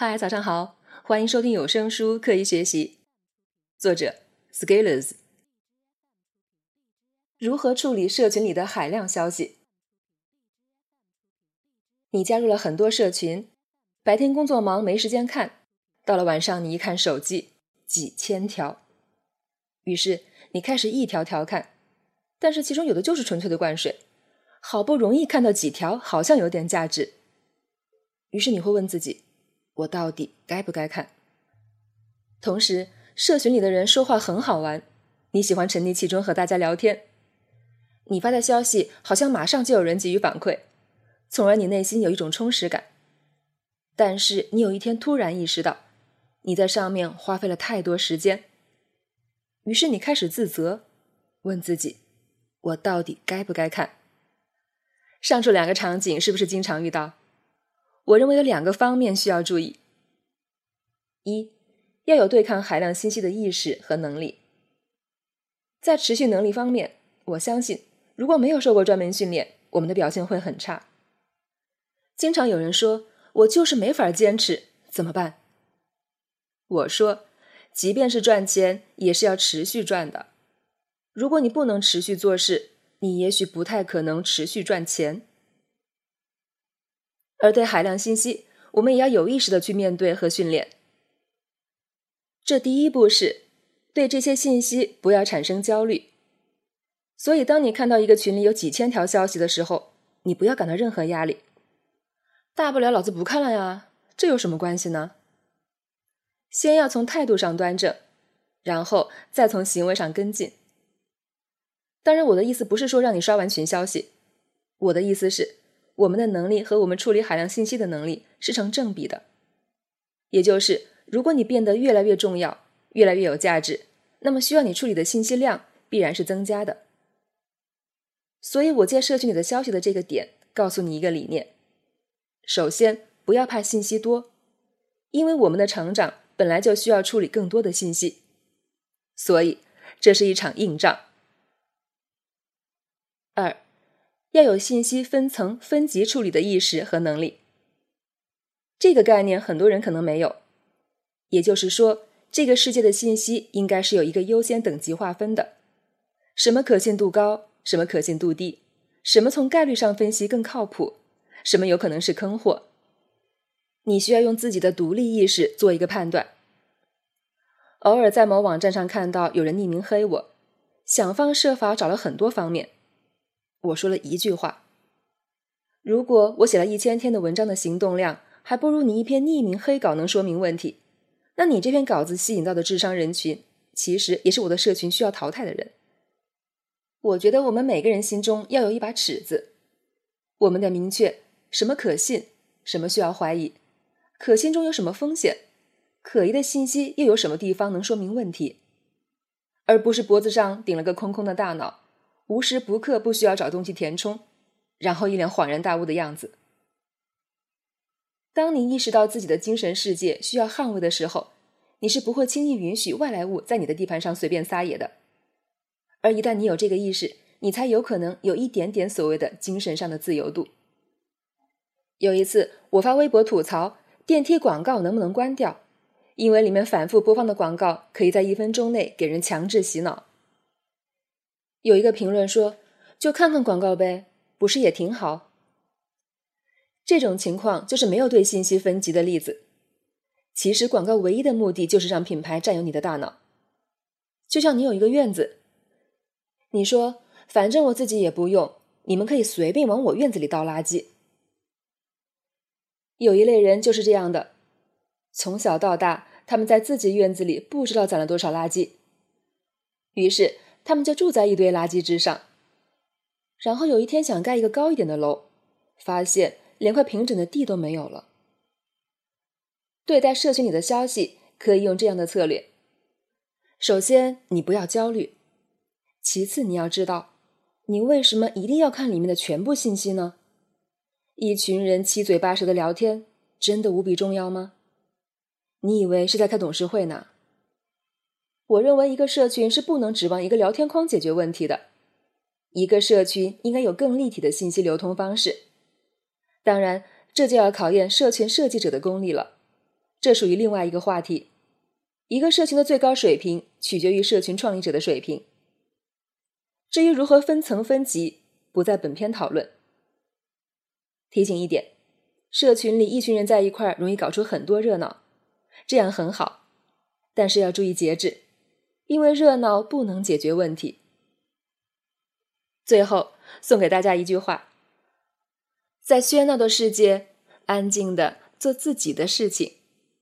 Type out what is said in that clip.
嗨，早上好，欢迎收听有声书《刻意学习》，作者 Scalers。如何处理社群里的海量消息？你加入了很多社群，白天工作忙没时间看，到了晚上你一看手机，几千条，于是你开始一条条看，但是其中有的就是纯粹的灌水，好不容易看到几条好像有点价值，于是你会问自己。我到底该不该看？同时，社群里的人说话很好玩，你喜欢沉溺其中和大家聊天。你发的消息好像马上就有人给予反馈，从而你内心有一种充实感。但是你有一天突然意识到，你在上面花费了太多时间，于是你开始自责，问自己：我到底该不该看？上述两个场景是不是经常遇到？我认为有两个方面需要注意：一，要有对抗海量信息的意识和能力。在持续能力方面，我相信如果没有受过专门训练，我们的表现会很差。经常有人说：“我就是没法坚持，怎么办？”我说：“即便是赚钱，也是要持续赚的。如果你不能持续做事，你也许不太可能持续赚钱。”而对海量信息，我们也要有意识的去面对和训练。这第一步是对这些信息不要产生焦虑。所以，当你看到一个群里有几千条消息的时候，你不要感到任何压力。大不了老子不看了呀，这有什么关系呢？先要从态度上端正，然后再从行为上跟进。当然，我的意思不是说让你刷完群消息，我的意思是。我们的能力和我们处理海量信息的能力是成正比的，也就是如果你变得越来越重要、越来越有价值，那么需要你处理的信息量必然是增加的。所以，我借社群里的消息的这个点，告诉你一个理念：首先，不要怕信息多，因为我们的成长本来就需要处理更多的信息，所以这是一场硬仗。二。要有信息分层分级处理的意识和能力，这个概念很多人可能没有。也就是说，这个世界的信息应该是有一个优先等级划分的，什么可信度高，什么可信度低，什么从概率上分析更靠谱，什么有可能是坑货。你需要用自己的独立意识做一个判断。偶尔在某网站上看到有人匿名黑我，想方设法找了很多方面。我说了一句话：“如果我写了一千天的文章的行动量还不如你一篇匿名黑稿能说明问题，那你这篇稿子吸引到的智商人群，其实也是我的社群需要淘汰的人。”我觉得我们每个人心中要有一把尺子，我们得明确什么可信，什么需要怀疑，可信中有什么风险，可疑的信息又有什么地方能说明问题，而不是脖子上顶了个空空的大脑。无时不刻不需要找东西填充，然后一脸恍然大悟的样子。当你意识到自己的精神世界需要捍卫的时候，你是不会轻易允许外来物在你的地盘上随便撒野的。而一旦你有这个意识，你才有可能有一点点所谓的精神上的自由度。有一次，我发微博吐槽电梯广告能不能关掉，因为里面反复播放的广告可以在一分钟内给人强制洗脑。有一个评论说：“就看看广告呗，不是也挺好？”这种情况就是没有对信息分级的例子。其实广告唯一的目的就是让品牌占有你的大脑。就像你有一个院子，你说：“反正我自己也不用，你们可以随便往我院子里倒垃圾。”有一类人就是这样的，从小到大，他们在自己院子里不知道攒了多少垃圾，于是。他们就住在一堆垃圾之上，然后有一天想盖一个高一点的楼，发现连块平整的地都没有了。对待社群里的消息，可以用这样的策略：首先，你不要焦虑；其次，你要知道，你为什么一定要看里面的全部信息呢？一群人七嘴八舌的聊天，真的无比重要吗？你以为是在开董事会呢？我认为一个社群是不能指望一个聊天框解决问题的，一个社群应该有更立体的信息流通方式。当然，这就要考验社群设计者的功力了。这属于另外一个话题。一个社群的最高水平取决于社群创立者的水平。至于如何分层分级，不在本篇讨论。提醒一点，社群里一群人在一块儿容易搞出很多热闹，这样很好，但是要注意节制，因为热闹不能解决问题。最后送给大家一句话：在喧闹的世界，安静的做自己的事情。